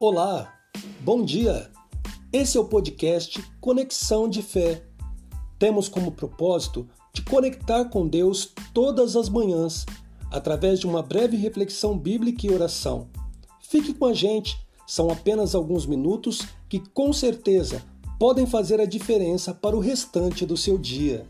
Olá, bom dia! Esse é o podcast Conexão de Fé. Temos como propósito de conectar com Deus todas as manhãs, através de uma breve reflexão bíblica e oração. Fique com a gente, são apenas alguns minutos que com certeza podem fazer a diferença para o restante do seu dia.